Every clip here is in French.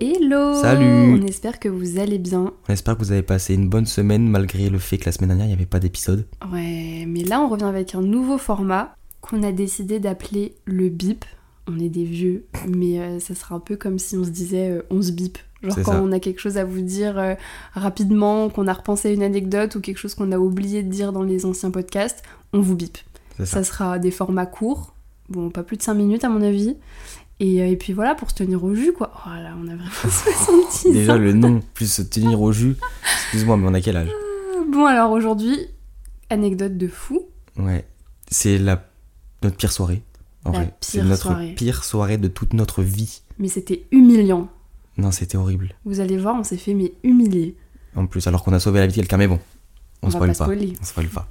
Hello Salut On espère que vous allez bien. On espère que vous avez passé une bonne semaine malgré le fait que la semaine dernière il n'y avait pas d'épisode. Ouais, mais là on revient avec un nouveau format qu'on a décidé d'appeler le bip. On est des vieux, mais euh, ça sera un peu comme si on se disait euh, on se bip. Genre quand ça. on a quelque chose à vous dire euh, rapidement, qu'on a repensé à une anecdote ou quelque chose qu'on a oublié de dire dans les anciens podcasts, on vous bip. Ça ça. sera des formats courts, bon pas plus de 5 minutes à mon avis. Et, euh, et puis voilà, pour se tenir au jus quoi. Voilà, on a vraiment 66 Déjà ans. le nom, plus se tenir au jus. Excuse-moi, mais on a quel âge Bon alors aujourd'hui, anecdote de fou. Ouais. C'est la... notre pire soirée. En La vrai. C'est notre soirée. pire soirée de toute notre vie. Mais c'était humiliant. Non, c'était horrible. Vous allez voir, on s'est fait mais humilier. En plus, alors qu'on a sauvé la vie de quelqu'un, mais bon. On, On va spoil pas spoiler. On spoil pas.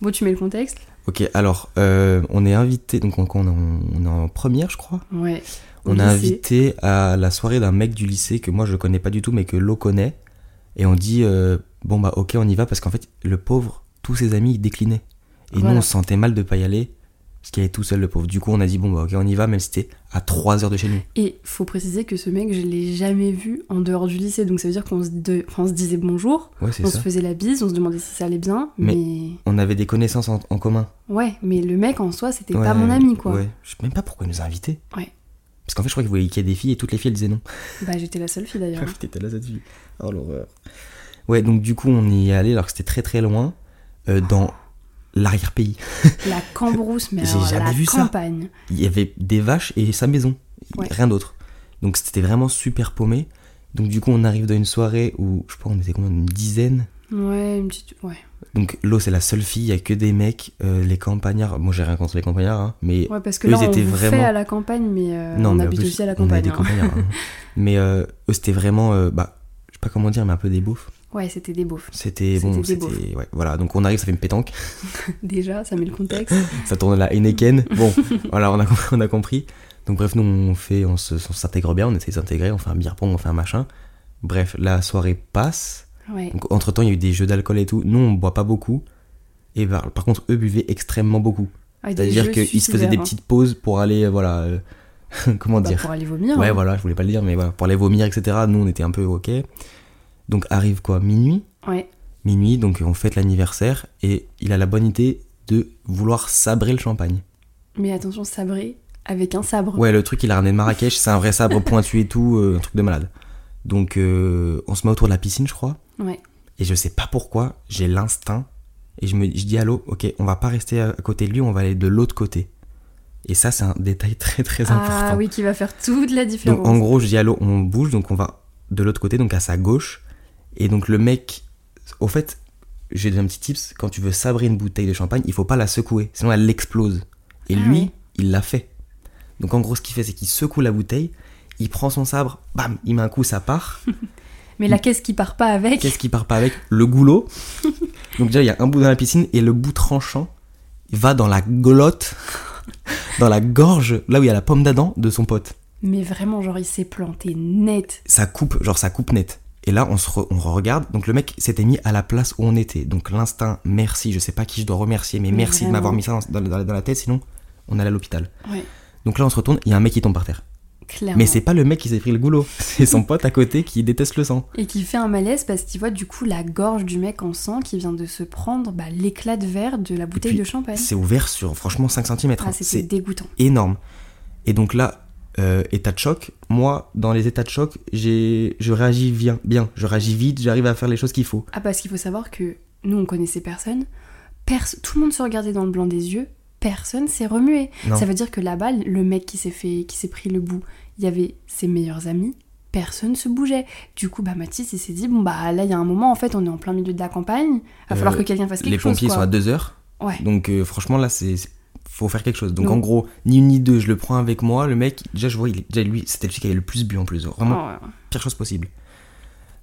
Bon, tu mets le contexte Ok, alors, euh, on est invité, donc on, on est en- on est en première, je crois. Ouais. On est invité à la soirée d'un mec du lycée que moi je connais pas du tout mais que l'eau connaît. Et on dit euh, bon bah ok on y va parce qu'en fait le pauvre, tous ses amis ils déclinaient. Et nous on se sentait mal de pas y aller parce qu'il est tout seul le pauvre. Du coup on a dit bon bah ok on y va même si c'était à 3 heures de chez nous. Et faut préciser que ce mec, je l'ai jamais vu en dehors du lycée. Donc ça veut dire qu'on se, de- enfin, on se disait bonjour, Ouais on ça. se faisait la bise, on se demandait si ça allait bien. Mais- Mais, On avait des connaissances en, en commun. ouais, mais le mec en soi, c'était Ouais, pas mon ami quoi. Ouais. Je sais même pas pourquoi il nous a invités. Ouais. Parce qu'en fait je crois qu'il voulait qu'il y ait des filles et toutes les filles elles disaient non. Bah j'étais la seule fille d'ailleurs. T'étais là cette fille. Oh l'horreur. Ouais donc du coup on y est allé alors que c'était très très loin euh, dans l'arrière-pays. la cambrousse, mais J'ai alors, jamais la vu ça. campagne. il y avait des vaches et sa maison. Ouais. Rien d'autre. Donc c'était vraiment super paumé. Donc du coup on arrive dans une soirée où je pas on était combien? Une dizaine? Ouais, une petite. Ouais. Donc l'eau c'est la seule fille, il y a que des mecs, euh, les campagnards. Moi j'ai rien contre les campagnards, hein, mais Ouais, parce que Eux, là, on étaient vous fait vraiment- à la campagne, mais euh, non on mais habite plus, aussi à la on campagne. des hein. campagnards. hein. mais euh, eux c'était vraiment, bah je sais pas comment dire, mais un peu des beaufs. Ouais, c'était des beaufs. C'était bon, C'était ouais, voilà. Donc on arrive, ça fait une pétanque, Déjà, ça met le contexte. ça tourne la Heineken. Bon, voilà, on a on a compris. Donc bref, nous on fait, on s'intègre bien, on essaie de s'intégrer, on fait un beer pong, on fait un machin. Bref, la soirée passe. Ouais. Donc, entre temps, il y a eu des jeux d'alcool et tout. Nous, on boit pas beaucoup. Et par, par contre, eux buvaient extrêmement beaucoup. Ah, C'est-à-dire qu'ils se faisaient des petites pauses pour aller, euh, voilà. euh, comment Bah, dire pour aller vomir. Ouais, hein. voilà, je voulais pas le dire, mais voilà, pour aller vomir, etc. Nous, on était un peu ok. Donc, arrive quoi? Minuit? Ouais. Minuit, donc on fête l'anniversaire. Et il a la bonne idée de vouloir sabrer le champagne. Mais attention, sabré avec un sabre. Ouais, le truc, il a ramené de Marrakech. C'est un vrai sabre pointu et tout, euh, un truc de malade. Donc, euh, on se met autour de la piscine, je crois. Ouais. Et je sais pas pourquoi, j'ai l'instinct. Et je me je dis à l'eau, ok, on va pas rester à côté de lui, on va aller de l'autre côté. Et ça, c'est un détail très très Ah important. oui, qui va faire toute la différence. donc en gros, je dis à l'eau, on bouge, donc on va de l'autre côté, donc à sa gauche. Et donc le mec, au fait, j'ai donné un petit tips, quand tu veux sabrer une bouteille de champagne, il faut pas la secouer, sinon elle explose. Et Ah lui, oui. il l'a fait. Donc en gros, ce qu'il fait, c'est qu'il secoue la bouteille, il prend son sabre, bam, il met un coup, ça part. Mais la caisse qui part pas avec? Qu'est-ce qui part pas avec? Le goulot. Donc déjà, il y a un bout dans la piscine et le bout tranchant va dans la glotte, dans la gorge, là où il y a la pomme d'Adam de son pote. Mais vraiment, genre, il s'est planté net. Ça coupe, genre ça coupe net. Et là, on se re- on regarde. Donc le mec s'était mis à la place où on était. Donc l'instinct, merci. Je sais pas qui je dois remercier, mais Mais merci de m'avoir mis ça dans, dans- dans la tête, sinon on allait à l'hôpital. Ouais, Donc là, on se retourne, il y a un mec qui tombe par terre. clairement. Mais c'est pas le mec qui s'est pris le goulot, c'est son pote à côté qui déteste le sang. Et qui fait un malaise parce qu'il voit du coup la gorge du mec en sang qui vient de se prendre bah, l'éclat de verre de la bouteille puis, de champagne. C'est ouvert sur franchement 5 cm. Ah, c'était c'est dégoûtant. énorme. Et donc là, euh, état de choc. Moi, dans les états de choc, j'ai, je réagis bien, bien. Je réagis vite, j'arrive à faire les choses qu'il faut. Ah, parce qu'il faut savoir que nous, on connaissait personne. Pers- tout le monde se regardait dans le blanc des yeux. Personne s'est remué. Non. Ça veut dire que là-bas, le mec qui s'est fait, qui s'est pris le bout, il y avait ses meilleurs amis. Personne se bougeait. Du coup, bah Mathis, il s'est dit bon bah là, il y a un moment, en fait, on est en plein milieu de la campagne. Va falloir Euh, que quelqu'un fasse quelque les chose. pompiers quoi. sont à 2 heures. Ouais. Donc euh, franchement, là, c'est- faut faire quelque chose. Donc en gros, ni une ni deux, je le prends avec moi. Le mec, déjà, je vois, il déjà lui, c'était celui qui avait le plus bu en plus. Vraiment, Oh, ouais. pire chose possible.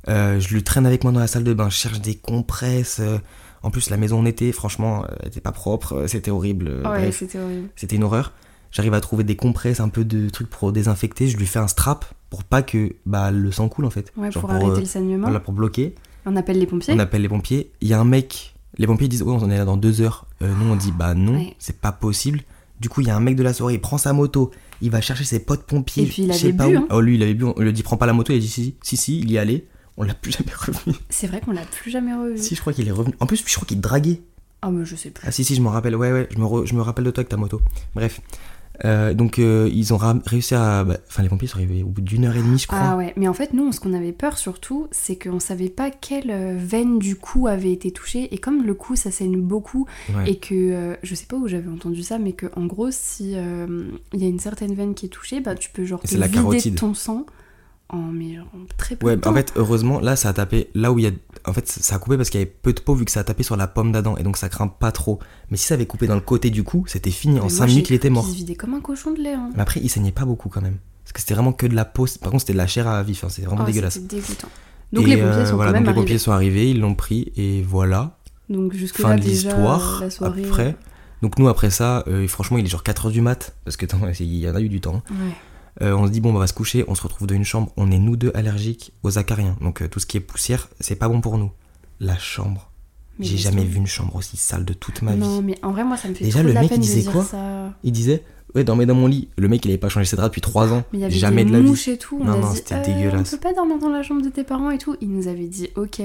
Euh, je le traîne avec moi dans la salle de bain, je cherche des compresses. euh, en plus, la maison on était, franchement, euh, elle était pas propre, c'était horrible. euh, Ouais, c'était horrible. C'était une horreur. J'arrive à trouver des compresses, un peu de trucs pour désinfecter. Je lui fais un strap pour pas que bah, le sang coule en fait. Ouais, Genre pour, arrêter euh, le saignement. voilà, pour bloquer. On appelle les pompiers. On appelle les pompiers. Il y a un mec. Les pompiers disent Ouais, on est là dans deux heures. Euh, nous, on dit Bah non, Ouais. c'est pas possible. Du coup, il y a un mec de la soirée, il prend sa moto, il va chercher ses potes pompiers. Et puis, il je sais avait pas bu, où. hein. Oh, lui, il avait bu. On lui dit, prends pas la moto. Il a dit, si, si, si, il y est allé. On l'a plus jamais revu. C'est vrai qu'on l'a plus jamais revu. si, je crois qu'il est revenu. En plus, je crois qu'il draguait. Ah, mais je sais plus. Ah, si, si, je m'en rappelle. Ouais, ouais, je me, re- je me rappelle de toi avec ta moto. Bref. Euh, donc, euh, ils ont réussi à. bah, Enfin, les pompiers sont arrivés au bout d'une heure et demie, je crois. Ah ouais, mais en fait, nous, ce qu'on avait peur surtout, c'est qu'on savait pas quelle euh, veine du cou avait été touchée. Et comme le cou, ça saigne beaucoup, Ouais. et que euh, je sais pas où j'avais entendu ça, mais que en gros, si il y a une certaine veine qui est touchée, bah tu peux genre te la vider carotide. ton sang en, mais genre, en très peu Ouais, de en temps. fait, heureusement, là, ça a tapé là où il y a. En fait, ça a coupé parce qu'il y avait peu de peau vu que ça a tapé sur la pomme d'Adam et donc ça craint pas trop. Mais si ça avait coupé dans le côté du cou, c'était fini. Mais En moi, 5 j'ai minutes, il était mort. qu'il se vidait comme un cochon de lait. Hein. Mais après, il saignait pas beaucoup quand même. Parce que c'était vraiment que de la peau. Par contre, c'était de la chair à vif. hein, C'était vraiment Oh, dégueulasse. C'était dégoûtant. Donc Et, les pompiers euh, sont voilà, quand même donc les arrivés. pompiers sont arrivés, ils l'ont pris et voilà. Donc jusque fin là de l'histoire. euh. Après. Donc nous, après ça, euh, franchement, il est genre 4h du mat. Parce que il y en a eu du temps. Ouais. Euh, on se dit, bon, on va se coucher. On se retrouve dans une chambre. On est nous deux allergiques aux acariens. Donc euh, tout ce qui est poussière, c'est pas bon pour nous. La chambre. J'ai jamais vu une chambre aussi sale de toute ma vie. Non, mais en vrai, moi, ça me fait Déjà, trop le de la mec, peine il disait quoi ça. Il disait, ouais, dormez dans mon lit. Le mec, il avait pas changé ses draps depuis 3 ans. Mais il y avait Jamais des de la vie. mouches et tout. On Non, non, c'était euh, dégueulasse. On peut pas dormir dans la chambre de tes parents et tout. Il nous avait dit ok.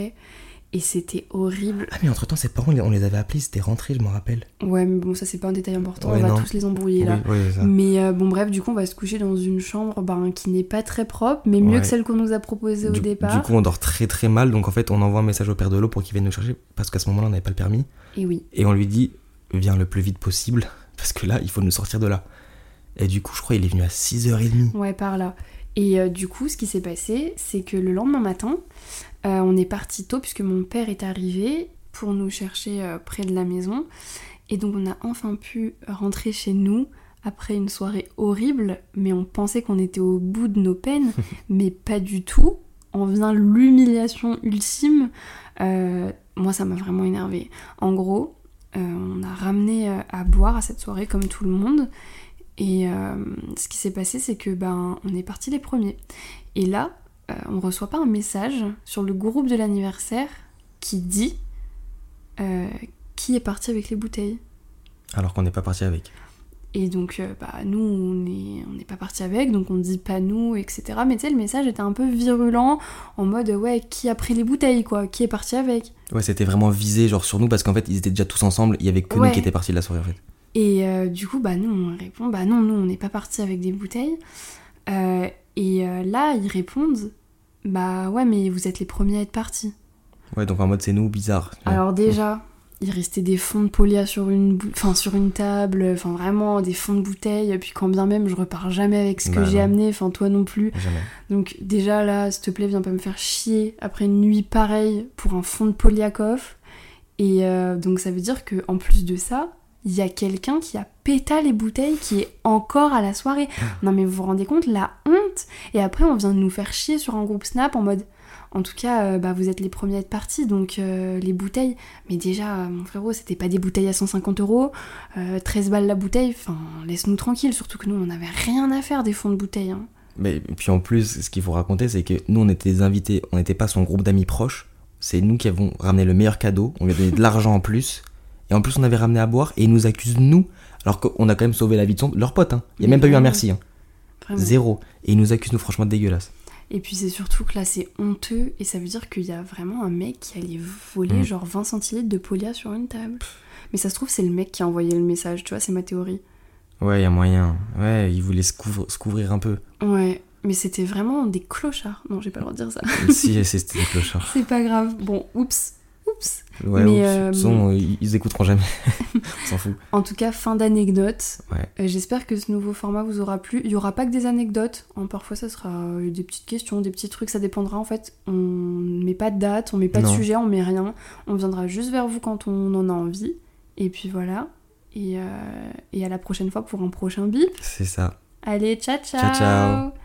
Et c'était horrible. Ah, mais entre temps, ses parents, on les avait appelés, c'était rentré, je m'en rappelle. Ouais, mais bon, ça c'est pas un détail important. Ouais, on va non. tous les embrouiller là. Oui, ça. Mais euh, bon, bref, du coup, on va se coucher dans une chambre ben, qui n'est pas très propre, mais mieux Ouais. que celle qu'on nous a proposée au Du, départ. du coup, on dort très très mal. Donc en fait, on envoie un message au père de l'eau pour qu'il vienne nous chercher. Parce qu'à ce moment-là, on n'avait pas le permis. Et oui. Et on lui dit, viens le plus vite possible. Parce que là, il faut nous sortir de là. Et du coup, je crois qu'il est venu à 6h30. Ouais, par là. Et euh, du coup, ce qui s'est passé, c'est que le lendemain matin, euh, on est parti tôt puisque mon père est arrivé pour nous chercher euh, près de la maison. Et donc, on a enfin pu rentrer chez nous après une soirée horrible, mais on pensait qu'on était au bout de nos peines, mais pas du tout. En vient l'humiliation ultime. Moi, ça m'a vraiment énervé. En gros, on a ramené à boire à cette soirée comme tout le monde. Et euh, ce qui s'est passé, c'est que ben on est parti les premiers. Et là, euh, on reçoit pas un message sur le groupe de l'anniversaire qui dit euh, qui est parti avec les bouteilles. Alors qu'on n'est pas parti avec. Et donc, bah, nous, on n'est on pas parti avec, donc on dit pas nous, etc. Mais tu sais, le message était un peu virulent, en mode, ouais, qui a pris les bouteilles, quoi Qui est parti avec Ouais, c'était vraiment visé genre sur nous parce qu'en fait, ils étaient déjà tous ensemble. Il y avait que Ouais. nous qui étaient partis de la soirée en fait. Et euh, du coup, bah, nous, on répond, bah non, nous, on n'est pas parti avec des bouteilles. Euh, et euh, là, ils répondent, bah ouais, mais vous êtes les premiers à être partis. Ouais, donc en mode c'est nous, bizarre. Alors déjà, il restait des fonds de polia sur une, enfin, sur une table, enfin vraiment des fonds de bouteilles, puis quand bien même je repars jamais avec ce que Bah j'ai amené, enfin toi non plus. Jamais. Donc déjà là, s'il te plaît, viens pas me faire chier après une nuit pareille pour un fond de Poliakov. Et euh, donc ça veut dire que en plus de ça, il y a quelqu'un qui a péta les bouteilles qui est encore à la soirée. Non mais vous vous rendez compte la honte Et après on vient de nous faire chier sur un groupe Snap en mode en tout cas, euh, bah, vous êtes les premiers à être partis, donc euh, les bouteilles. Mais déjà, euh, mon frérot, c'était pas des bouteilles à 150 euros, euh, 13 balles la bouteille, enfin, laisse-nous tranquille, surtout que nous, on n'avait rien à faire des fonds de bouteilles. hein. Mais et puis en plus, ce qu'il faut raconter, c'est que nous, on était des invités, on n'était pas son groupe d'amis proches. C'est nous qui avons ramené le meilleur cadeau. On lui a donné de l'argent en plus. Et en plus, on avait ramené à boire et ils nous accusent, nous, alors qu'on a quand même sauvé la vie de son, leur pote. Hein. Il n'y a Mais même pas eu un merci. Hein. Zéro. Et ils nous accusent, nous, franchement, dégueulasse. Et puis c'est surtout que là c'est honteux et ça veut dire qu'il y a vraiment un mec qui allait voler Mm. genre 20 centilitres de polia sur une table. Mais ça se trouve c'est le mec qui a envoyé le message, tu vois, c'est ma théorie. Ouais, il y a moyen. Ouais, se, couvre- se couvrir un peu. Ouais, mais c'était vraiment des clochards. Non, j'ai pas le droit de dire ça. si, c'était des clochards. c'est pas grave. Bon, oups, oups. Ouais, Mais, oups. euh, De toute façon, ils, ils écouteront jamais. on s'en fout. En tout cas, fin d'anecdote. Ouais. Euh, J'espère que ce nouveau format vous aura plu. Il y aura pas que des anecdotes. hein, parfois, ça sera euh, des petites questions, des petits trucs. Ça dépendra en fait. On met pas de date, on met pas Non. de sujet, on met rien. On viendra juste vers vous quand on en a envie. Et puis voilà. Et, euh, et à la prochaine fois pour un prochain bip. C'est ça. Allez, ciao ciao Ciao, ciao.